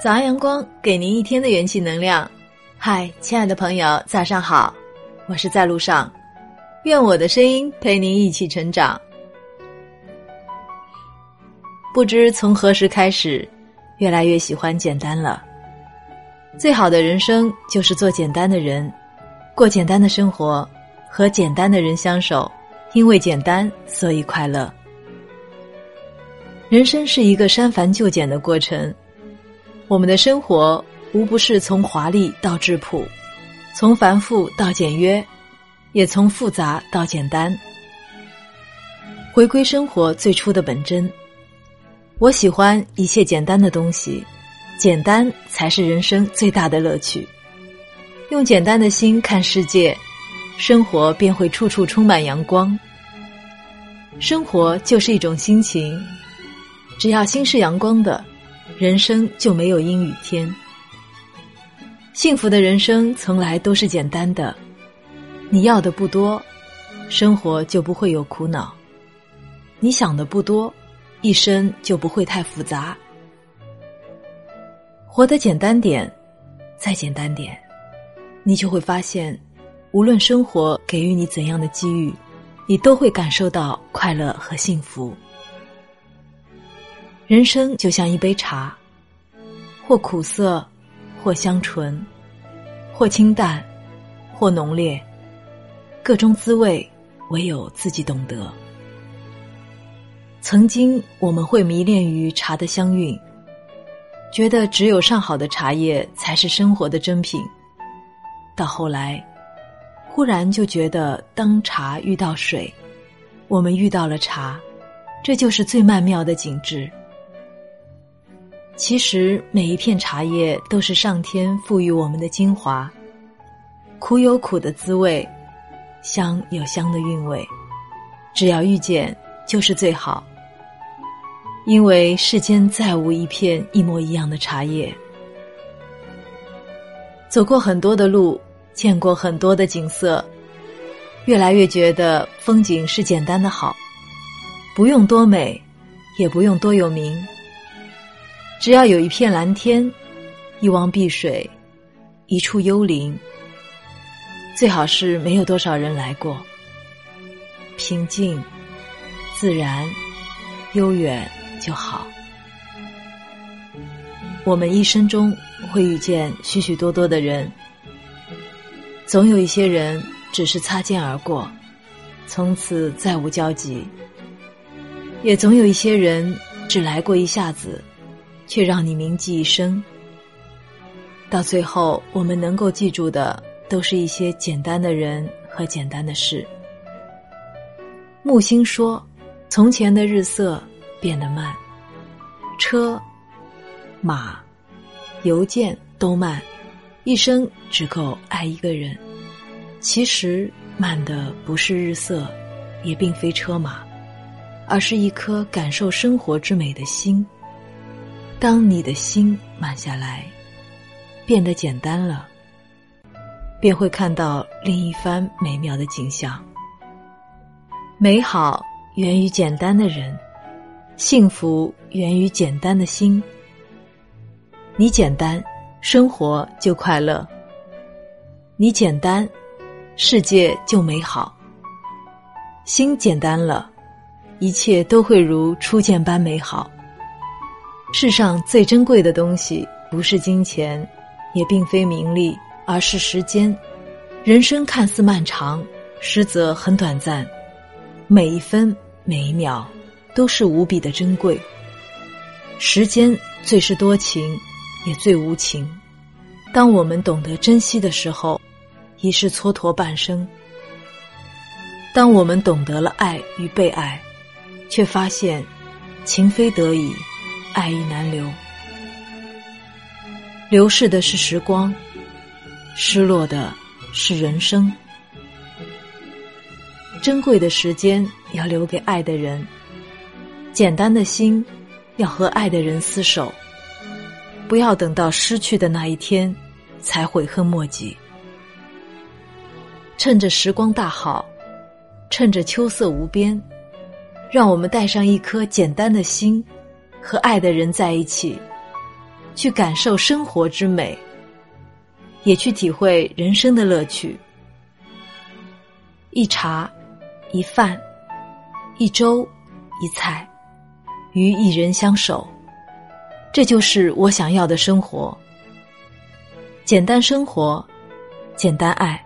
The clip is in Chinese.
早安，阳光，给您一天的元气能量。嗨，亲爱的朋友，早上好，我是在路上，愿我的声音陪您一起成长。不知从何时开始，越来越喜欢简单了。最好的人生就是做简单的人，过简单的生活，和简单的人相守，因为简单，所以快乐。人生是一个删繁就简的过程。我们的生活无不是从华丽到质朴，从繁复到简约，也从复杂到简单。回归生活最初的本真。我喜欢一切简单的东西，简单才是人生最大的乐趣。用简单的心看世界，生活便会处处充满阳光。生活就是一种心情，只要心是阳光的。人生就没有阴雨天。幸福的人生从来都是简单的，你要的不多，生活就不会有苦恼；你想的不多，一生就不会太复杂。活得简单点，再简单点，你就会发现，无论生活给予你怎样的机遇，你都会感受到快乐和幸福。人生就像一杯茶，或苦涩，或香醇，或清淡，或浓烈，各种滋味唯有自己懂得。曾经我们会迷恋于茶的香韵，觉得只有上好的茶叶才是生活的珍品。到后来，忽然就觉得，当茶遇到水，我们遇到了茶，这就是最曼妙的景致。其实每一片茶叶都是上天赋予我们的精华，苦有苦的滋味，香有香的韵味，只要遇见就是最好。因为世间再无一片一模一样的茶叶。走过很多的路，见过很多的景色，越来越觉得风景是简单的好，不用多美，也不用多有名。只要有一片蓝天，一汪碧水，一处幽灵，最好是没有多少人来过。平静、自然、悠远就好。我们一生中会遇见许许多多的人，总有一些人只是擦肩而过，从此再无交集；也总有一些人只来过一下子。却让你铭记一生。到最后，我们能够记住的，都是一些简单的人和简单的事。木星说：“从前的日色变得慢，车、马、邮件都慢，一生只够爱一个人。其实慢的不是日色，也并非车马，而是一颗感受生活之美的心。”当你的心慢下来，变得简单了，便会看到另一番美妙的景象。美好源于简单的人，幸福源于简单的心。你简单，生活就快乐；你简单，世界就美好。心简单了，一切都会如初见般美好。世上最珍贵的东西，不是金钱，也并非名利，而是时间。人生看似漫长，实则很短暂。每一分每一秒，都是无比的珍贵。时间最是多情，也最无情。当我们懂得珍惜的时候，已是蹉跎半生。当我们懂得了爱与被爱，却发现情非得已。爱意难留，流逝的是时光，失落的是人生。珍贵的时间要留给爱的人，简单的心要和爱的人厮守。不要等到失去的那一天才悔恨莫及。趁着时光大好，趁着秋色无边，让我们带上一颗简单的心。和爱的人在一起，去感受生活之美，也去体会人生的乐趣。一茶，一饭，一粥，一菜，与一人相守，这就是我想要的生活。简单生活，简单爱。